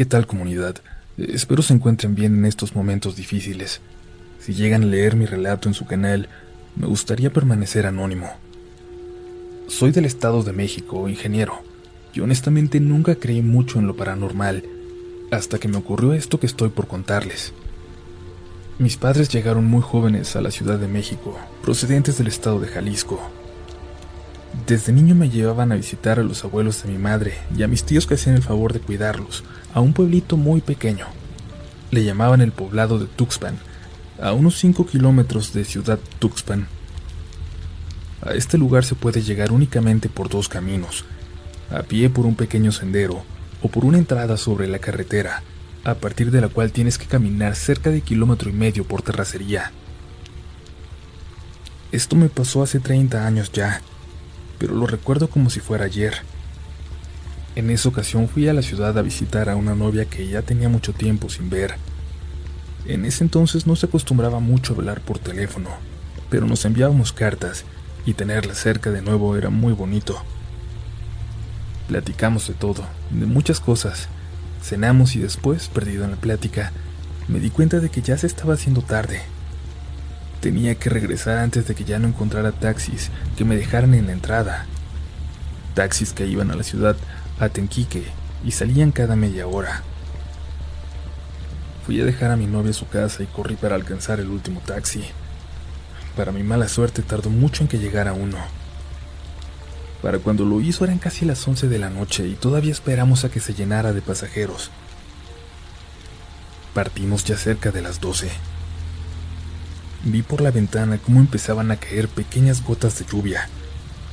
¿Qué tal comunidad? Espero se encuentren bien en estos momentos difíciles. Si llegan a leer mi relato en su canal, me gustaría permanecer anónimo. Soy del Estado de México, ingeniero, y honestamente nunca creí mucho en lo paranormal, hasta que me ocurrió esto que estoy por contarles. Mis padres llegaron muy jóvenes a la Ciudad de México, procedentes del estado de Jalisco. Desde niño me llevaban a visitar a los abuelos de mi madre y a mis tíos que hacían el favor de cuidarlos, a un pueblito muy pequeño. Le llamaban el poblado de Tuxpan, a unos 5 kilómetros de Ciudad Tuxpan. A este lugar se puede llegar únicamente por dos caminos, a pie por un pequeño sendero o por una entrada sobre la carretera, a partir de la cual tienes que caminar cerca de kilómetro y medio por terracería. Esto me pasó hace 30 años ya, pero lo recuerdo como si fuera ayer. En esa ocasión fui a la ciudad a visitar a una novia que ya tenía mucho tiempo sin ver. En ese entonces no se acostumbraba mucho a hablar por teléfono, pero nos enviábamos cartas y tenerla cerca de nuevo era muy bonito. Platicamos de todo, de muchas cosas. Cenamos y después, perdido en la plática, me di cuenta de que ya se estaba haciendo tarde. Tenía que regresar antes de que ya no encontrara taxis que me dejaran en la entrada. Taxis que iban a la ciudad, a Tenquique, y salían cada media hora. Fui a dejar a mi novia a su casa y corrí para alcanzar el último taxi. Para mi mala suerte tardó mucho en que llegara uno. Para cuando lo hizo eran casi las 11 de la noche y todavía esperamos a que se llenara de pasajeros. Partimos ya cerca de las 12. Vi por la ventana cómo empezaban a caer pequeñas gotas de lluvia,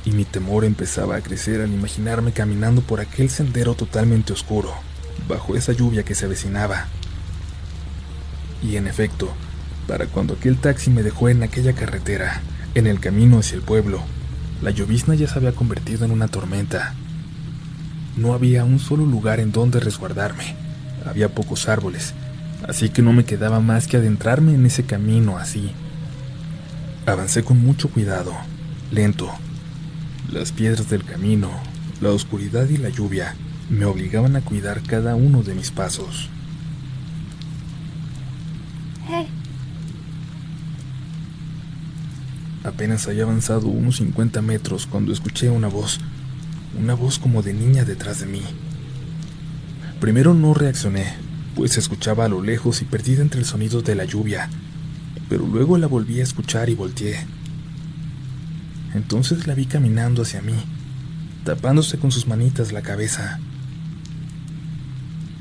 y mi temor empezaba a crecer al imaginarme caminando por aquel sendero totalmente oscuro, bajo esa lluvia que se avecinaba. Y en efecto, para cuando aquel taxi me dejó en aquella carretera, en el camino hacia el pueblo, la llovizna ya se había convertido en una tormenta. No había un solo lugar en donde resguardarme. Había pocos árboles, así que no me quedaba más que adentrarme en ese camino así. Avancé con mucho cuidado, lento. Las piedras del camino, la oscuridad y la lluvia me obligaban a cuidar cada uno de mis pasos. Apenas había avanzado unos 50 metros cuando escuché una voz, una voz como de niña detrás de mí. Primero no reaccioné, pues se escuchaba a lo lejos y perdida entre el sonido de la lluvia, pero luego la volví a escuchar y volteé. Entonces la vi caminando hacia mí, tapándose con sus manitas la cabeza.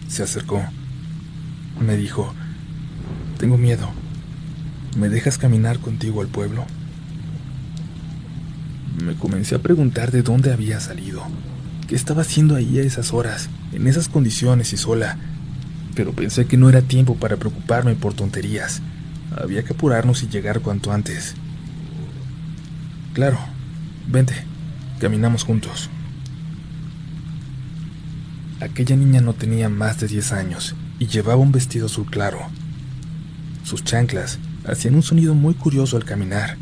Se acercó. Me dijo, tengo miedo. ¿Me dejas caminar contigo al pueblo? Me comencé a preguntar de dónde había salido, qué estaba haciendo ahí a esas horas, en esas condiciones y sola, pero pensé que no era tiempo para preocuparme por tonterías. Había que apurarnos y llegar cuanto antes. Claro, vente, caminamos juntos. Aquella niña no tenía más de 10 años y llevaba un vestido azul claro. Sus chanclas hacían un sonido muy curioso al caminar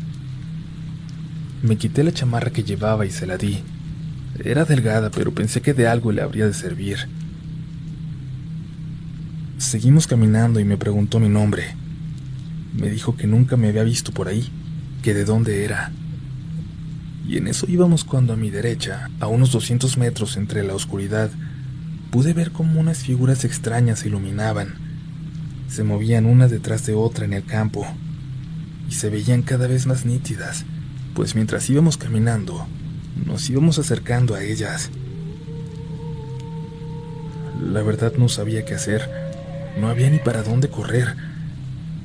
me quité la chamarra que llevaba y se la di. Era delgada, pero pensé que de algo le habría de servir. Seguimos caminando y me preguntó mi nombre. Me dijo que nunca me había visto por ahí, que de dónde era. Y en eso íbamos cuando a mi derecha, a unos 200 metros entre la oscuridad, pude ver cómo unas figuras extrañas se iluminaban. Se movían una detrás de otra en el campo y se veían cada vez más nítidas pues mientras íbamos caminando, nos íbamos acercando a ellas. La verdad no sabía qué hacer, no había ni para dónde correr,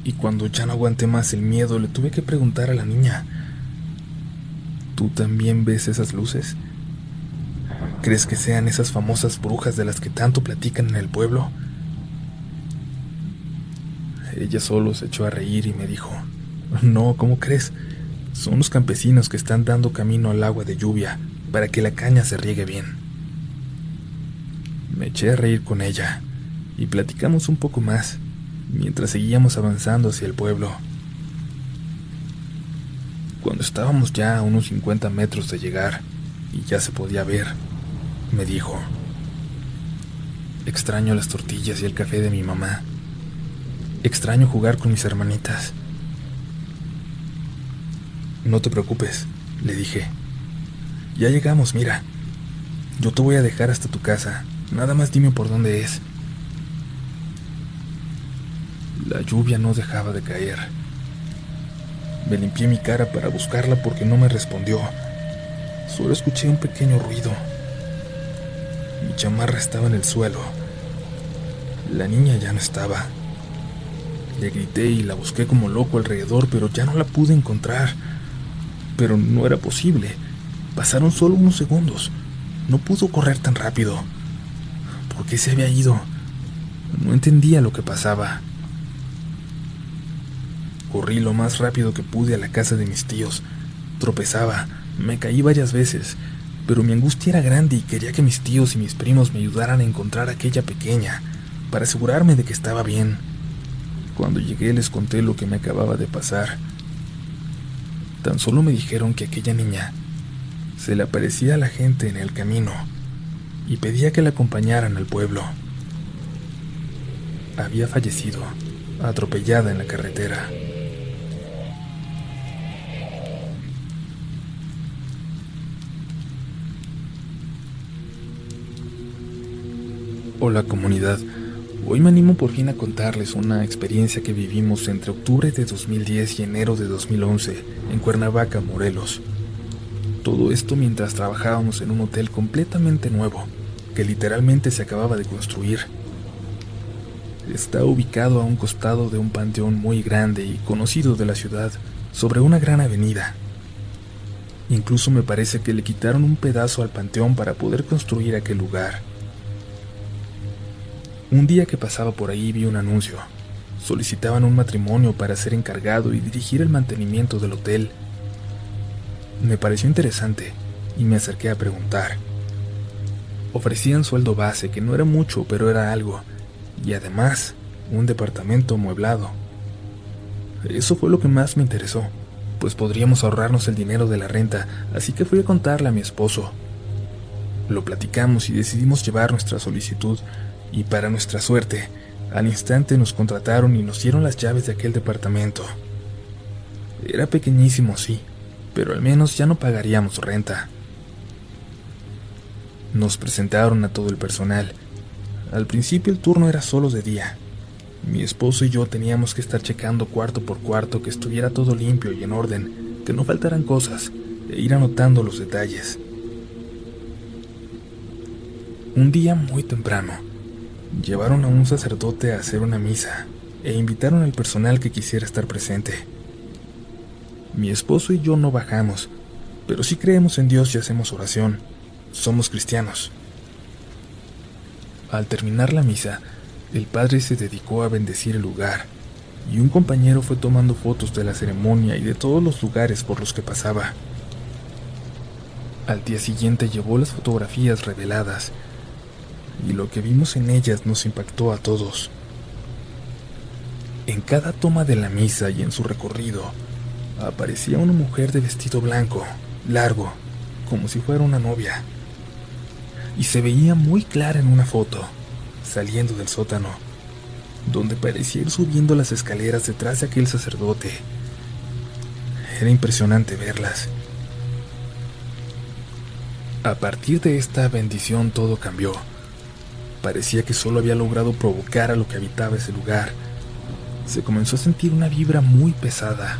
y cuando ya no aguanté más el miedo, le tuve que preguntar a la niña, ¿tú también ves esas luces? ¿Crees que sean esas famosas brujas de las que tanto platican en el pueblo? Ella solo se echó a reír y me dijo, no, ¿cómo crees? Son los campesinos que están dando camino al agua de lluvia para que la caña se riegue bien. Me eché a reír con ella y platicamos un poco más mientras seguíamos avanzando hacia el pueblo. Cuando estábamos ya a unos 50 metros de llegar y ya se podía ver, me dijo, Extraño las tortillas y el café de mi mamá. Extraño jugar con mis hermanitas. No te preocupes, le dije. Ya llegamos, mira. Yo te voy a dejar hasta tu casa. Nada más dime por dónde es. La lluvia no dejaba de caer. Me limpié mi cara para buscarla porque no me respondió. Solo escuché un pequeño ruido. Mi chamarra estaba en el suelo. La niña ya no estaba. Le grité y la busqué como loco alrededor, pero ya no la pude encontrar. Pero no era posible. Pasaron solo unos segundos. No pudo correr tan rápido. ¿Por qué se había ido? No entendía lo que pasaba. Corrí lo más rápido que pude a la casa de mis tíos. Tropezaba, me caí varias veces, pero mi angustia era grande y quería que mis tíos y mis primos me ayudaran a encontrar a aquella pequeña, para asegurarme de que estaba bien. Cuando llegué les conté lo que me acababa de pasar. Tan solo me dijeron que aquella niña se le aparecía a la gente en el camino y pedía que la acompañaran al pueblo. Había fallecido, atropellada en la carretera. Hola comunidad, hoy me animo por fin a contarles una experiencia que vivimos entre octubre de 2010 y enero de 2011 en Cuernavaca, Morelos. Todo esto mientras trabajábamos en un hotel completamente nuevo, que literalmente se acababa de construir. Está ubicado a un costado de un panteón muy grande y conocido de la ciudad, sobre una gran avenida. Incluso me parece que le quitaron un pedazo al panteón para poder construir aquel lugar. Un día que pasaba por ahí vi un anuncio. Solicitaban un matrimonio para ser encargado y dirigir el mantenimiento del hotel. Me pareció interesante y me acerqué a preguntar. Ofrecían sueldo base, que no era mucho, pero era algo, y además un departamento amueblado. Eso fue lo que más me interesó, pues podríamos ahorrarnos el dinero de la renta, así que fui a contarle a mi esposo. Lo platicamos y decidimos llevar nuestra solicitud y para nuestra suerte, al instante nos contrataron y nos dieron las llaves de aquel departamento. Era pequeñísimo, sí, pero al menos ya no pagaríamos renta. Nos presentaron a todo el personal. Al principio el turno era solo de día. Mi esposo y yo teníamos que estar checando cuarto por cuarto que estuviera todo limpio y en orden, que no faltaran cosas, e ir anotando los detalles. Un día muy temprano, Llevaron a un sacerdote a hacer una misa e invitaron al personal que quisiera estar presente. Mi esposo y yo no bajamos, pero sí creemos en Dios y hacemos oración. Somos cristianos. Al terminar la misa, el padre se dedicó a bendecir el lugar y un compañero fue tomando fotos de la ceremonia y de todos los lugares por los que pasaba. Al día siguiente llevó las fotografías reveladas y lo que vimos en ellas nos impactó a todos. En cada toma de la misa y en su recorrido, aparecía una mujer de vestido blanco, largo, como si fuera una novia. Y se veía muy clara en una foto, saliendo del sótano, donde parecía ir subiendo las escaleras detrás de aquel sacerdote. Era impresionante verlas. A partir de esta bendición todo cambió. Parecía que solo había logrado provocar a lo que habitaba ese lugar. Se comenzó a sentir una vibra muy pesada.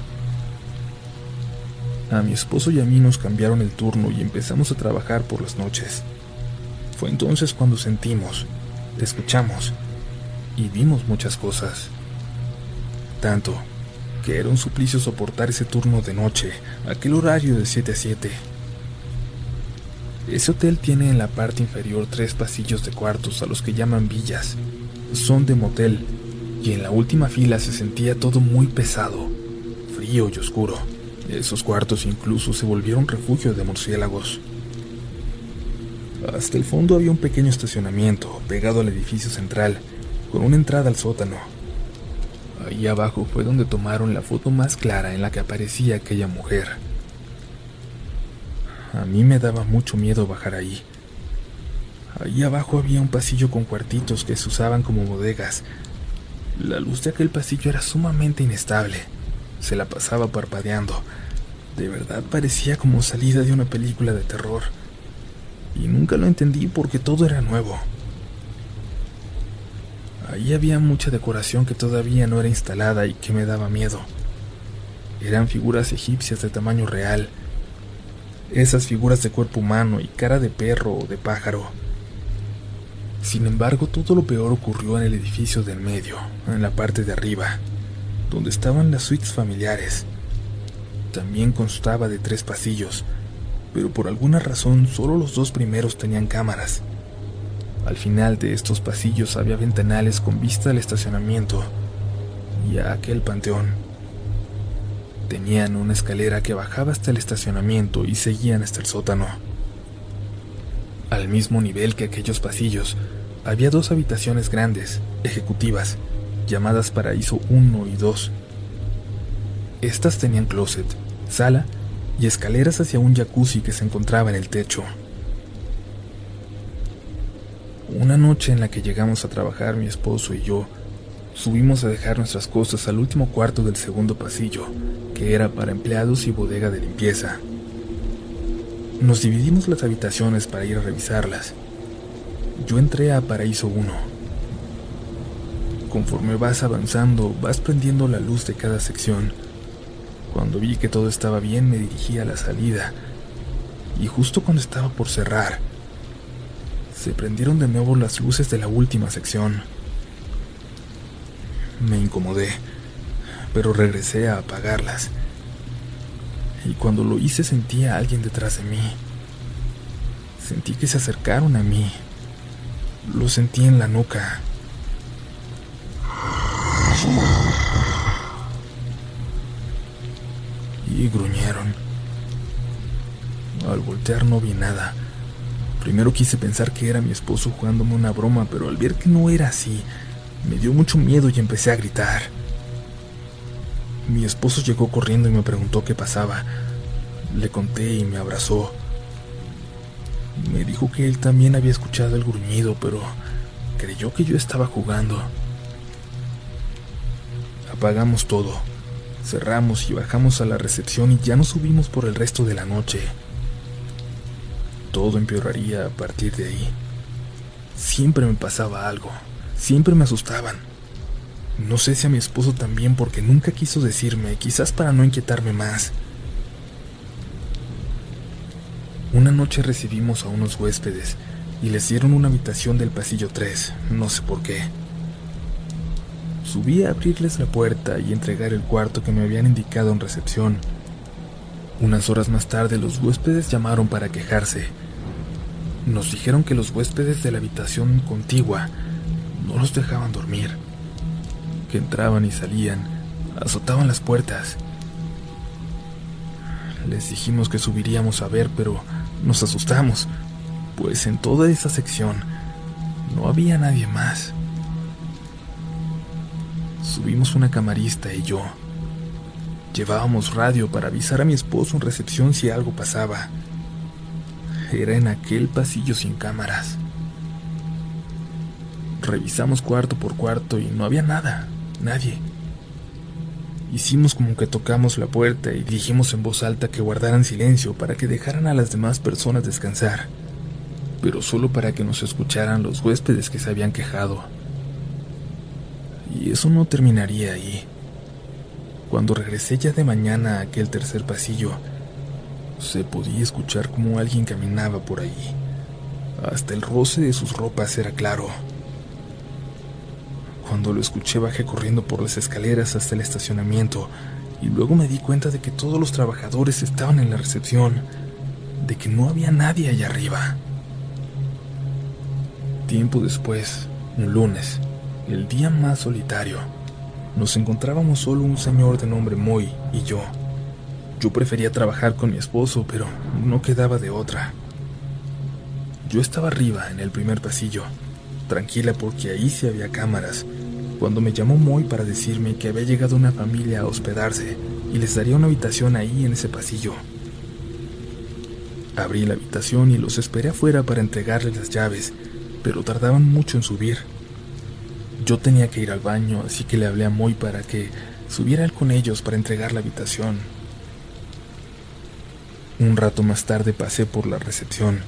A mi esposo y a mí nos cambiaron el turno y empezamos a trabajar por las noches. Fue entonces cuando sentimos, escuchamos y vimos muchas cosas. Tanto que era un suplicio soportar ese turno de noche, aquel horario de 7 a 7. Ese hotel tiene en la parte inferior tres pasillos de cuartos a los que llaman villas. Son de motel, y en la última fila se sentía todo muy pesado, frío y oscuro. Esos cuartos incluso se volvieron refugio de murciélagos. Hasta el fondo había un pequeño estacionamiento pegado al edificio central, con una entrada al sótano. Ahí abajo fue donde tomaron la foto más clara en la que aparecía aquella mujer. A mí me daba mucho miedo bajar ahí. Ahí abajo había un pasillo con cuartitos que se usaban como bodegas. La luz de aquel pasillo era sumamente inestable. Se la pasaba parpadeando. De verdad parecía como salida de una película de terror. Y nunca lo entendí porque todo era nuevo. Ahí había mucha decoración que todavía no era instalada y que me daba miedo. Eran figuras egipcias de tamaño real. Esas figuras de cuerpo humano y cara de perro o de pájaro sin embargo, todo lo peor ocurrió en el edificio del medio, en la parte de arriba, donde estaban las suites familiares. También constaba de tres pasillos, pero por alguna razón solo los dos primeros tenían cámaras. Al final de estos pasillos había ventanales con vista al estacionamiento y a aquel panteón. Tenían una escalera que bajaba hasta el estacionamiento y seguían hasta el sótano. Al mismo nivel que aquellos pasillos, había dos habitaciones grandes, ejecutivas, llamadas Paraíso 1 y 2. Estas tenían closet, sala y escaleras hacia un jacuzzi que se encontraba en el techo. Una noche en la que llegamos a trabajar mi esposo y yo, subimos a dejar nuestras cosas al último cuarto del segundo pasillo, que era para empleados y bodega de limpieza. Nos dividimos las habitaciones para ir a revisarlas. Yo entré a Paraíso 1. Conforme vas avanzando, vas prendiendo la luz de cada sección. Cuando vi que todo estaba bien, me dirigí a la salida. Y justo cuando estaba por cerrar, se prendieron de nuevo las luces de la última sección. Me incomodé, pero regresé a apagarlas y cuando lo hice sentí a alguien detrás de mí. Sentí que se acercaron a mí. Lo sentí en la nuca. Y gruñeron. Al voltear no vi nada. Primero quise pensar que era mi esposo jugándome una broma, pero al ver que no era así, me dio mucho miedo y empecé a gritar. Mi esposo llegó corriendo y me preguntó qué pasaba. Le conté y me abrazó. Me dijo que él también había escuchado el gruñido, pero creyó que yo estaba jugando. Apagamos todo, cerramos y bajamos a la recepción y ya no subimos por el resto de la noche. Todo empeoraría a partir de ahí. Siempre me pasaba algo, siempre me asustaban. No sé si a mi esposo también porque nunca quiso decirme, quizás para no inquietarme más. Una noche recibimos a unos huéspedes y les dieron una habitación del pasillo 3, no sé por qué. Subí a abrirles la puerta y entregar el cuarto que me habían indicado en recepción. Unas horas más tarde los huéspedes llamaron para quejarse. Nos dijeron que los huéspedes de la habitación contigua no los dejaban dormir que entraban y salían, azotaban las puertas. Les dijimos que subiríamos a ver, pero nos asustamos, pues en toda esa sección no había nadie más. Subimos una camarista y yo. Llevábamos radio para avisar a mi esposo en recepción si algo pasaba. Era en aquel pasillo sin cámaras. Revisamos cuarto por cuarto y no había nada. Nadie. Hicimos como que tocamos la puerta y dijimos en voz alta que guardaran silencio para que dejaran a las demás personas descansar, pero solo para que nos escucharan los huéspedes que se habían quejado. Y eso no terminaría ahí. Cuando regresé ya de mañana a aquel tercer pasillo, se podía escuchar como alguien caminaba por ahí. Hasta el roce de sus ropas era claro. Cuando lo escuché bajé corriendo por las escaleras hasta el estacionamiento y luego me di cuenta de que todos los trabajadores estaban en la recepción, de que no había nadie allá arriba. Tiempo después, un lunes, el día más solitario, nos encontrábamos solo un señor de nombre Moy y yo. Yo prefería trabajar con mi esposo, pero no quedaba de otra. Yo estaba arriba, en el primer pasillo, tranquila porque ahí sí había cámaras cuando me llamó Moy para decirme que había llegado una familia a hospedarse y les daría una habitación ahí en ese pasillo. Abrí la habitación y los esperé afuera para entregarles las llaves, pero tardaban mucho en subir. Yo tenía que ir al baño, así que le hablé a Moy para que subiera él con ellos para entregar la habitación. Un rato más tarde pasé por la recepción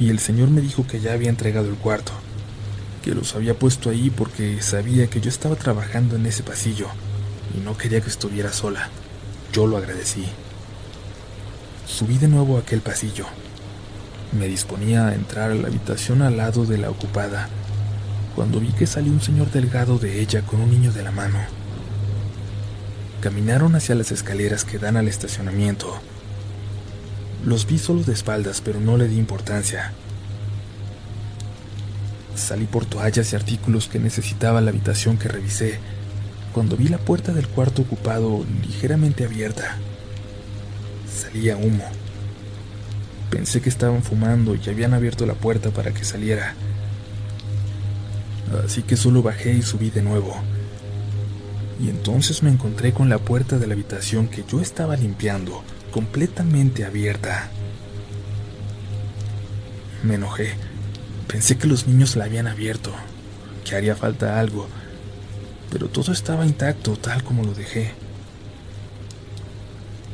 y el señor me dijo que ya había entregado el cuarto, que los había puesto ahí porque sabía que yo estaba trabajando en ese pasillo y no quería que estuviera sola. Yo lo agradecí. Subí de nuevo a aquel pasillo. Me disponía a entrar a la habitación al lado de la ocupada, cuando vi que salió un señor delgado de ella con un niño de la mano. Caminaron hacia las escaleras que dan al estacionamiento los vi solo de espaldas, pero no le di importancia. Salí por toallas y artículos que necesitaba la habitación que revisé, cuando vi la puerta del cuarto ocupado ligeramente abierta. Salía humo. Pensé que estaban fumando y habían abierto la puerta para que saliera. Así que solo bajé y subí de nuevo. Y entonces me encontré con la puerta de la habitación que yo estaba limpiando completamente abierta. Me enojé. Pensé que los niños la habían abierto, que haría falta algo, pero todo estaba intacto tal como lo dejé.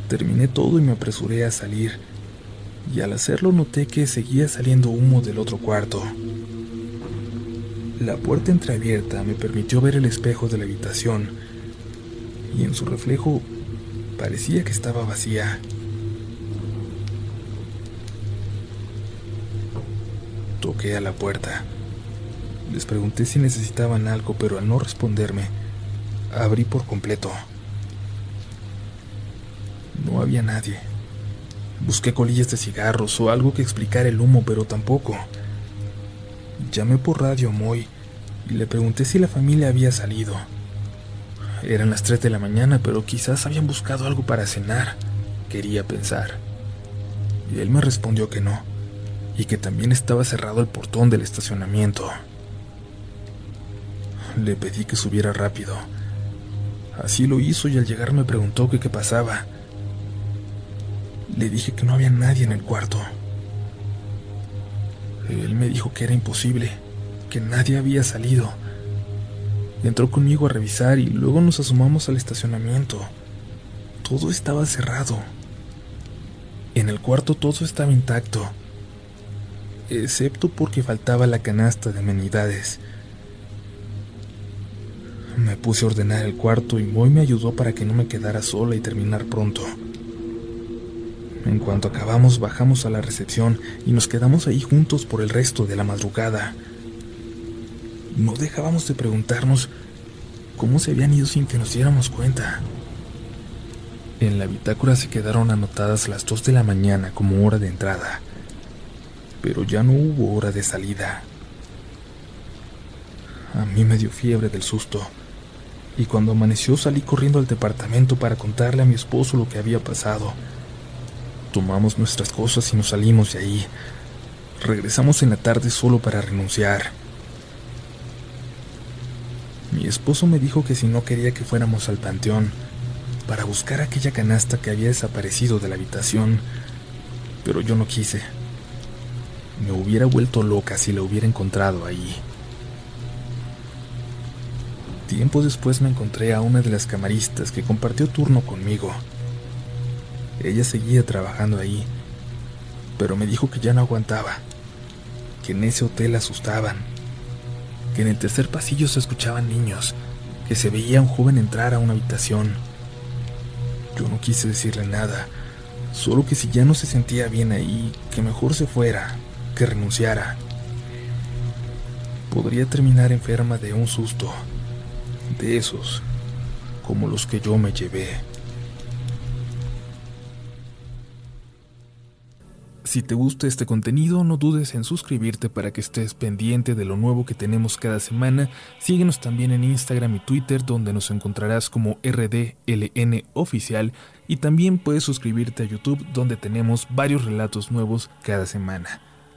Terminé todo y me apresuré a salir, y al hacerlo noté que seguía saliendo humo del otro cuarto. La puerta entreabierta me permitió ver el espejo de la habitación, y en su reflejo parecía que estaba vacía. A la puerta. Les pregunté si necesitaban algo, pero al no responderme, abrí por completo. No había nadie. Busqué colillas de cigarros o algo que explicara el humo, pero tampoco. Llamé por radio a Moy y le pregunté si la familia había salido. Eran las 3 de la mañana, pero quizás habían buscado algo para cenar, quería pensar. Y él me respondió que no y que también estaba cerrado el portón del estacionamiento. Le pedí que subiera rápido. Así lo hizo y al llegar me preguntó qué pasaba. Le dije que no había nadie en el cuarto. Él me dijo que era imposible, que nadie había salido. Entró conmigo a revisar y luego nos asomamos al estacionamiento. Todo estaba cerrado. En el cuarto todo estaba intacto excepto porque faltaba la canasta de amenidades. Me puse a ordenar el cuarto y Moy me ayudó para que no me quedara sola y terminar pronto. En cuanto acabamos, bajamos a la recepción y nos quedamos ahí juntos por el resto de la madrugada. No dejábamos de preguntarnos cómo se habían ido sin que nos diéramos cuenta. En la bitácora se quedaron anotadas las dos de la mañana como hora de entrada pero ya no hubo hora de salida. A mí me dio fiebre del susto, y cuando amaneció salí corriendo al departamento para contarle a mi esposo lo que había pasado. Tomamos nuestras cosas y nos salimos de ahí. Regresamos en la tarde solo para renunciar. Mi esposo me dijo que si no quería que fuéramos al panteón, para buscar aquella canasta que había desaparecido de la habitación, pero yo no quise. Me hubiera vuelto loca si la hubiera encontrado ahí. Tiempo después me encontré a una de las camaristas que compartió turno conmigo. Ella seguía trabajando ahí, pero me dijo que ya no aguantaba, que en ese hotel asustaban, que en el tercer pasillo se escuchaban niños, que se veía un joven entrar a una habitación. Yo no quise decirle nada, solo que si ya no se sentía bien ahí, que mejor se fuera, que renunciara. Podría terminar enferma de un susto, de esos, como los que yo me llevé. Si te gusta este contenido, no dudes en suscribirte para que estés pendiente de lo nuevo que tenemos cada semana. Síguenos también en Instagram y Twitter, donde nos encontrarás como RDLN Oficial. Y también puedes suscribirte a YouTube, donde tenemos varios relatos nuevos cada semana.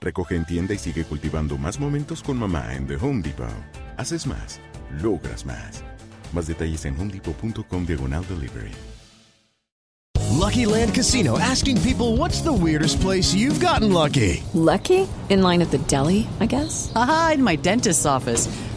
Recoge en tienda y sigue cultivando más momentos con mamá en The Home Depot. Haces más, logras más. Más detalles en homedepot.com diagonal delivery. Lucky Land Casino asking people what's the weirdest place you've gotten lucky? Lucky? In line at the deli, I guess? Aha, in my dentist's office.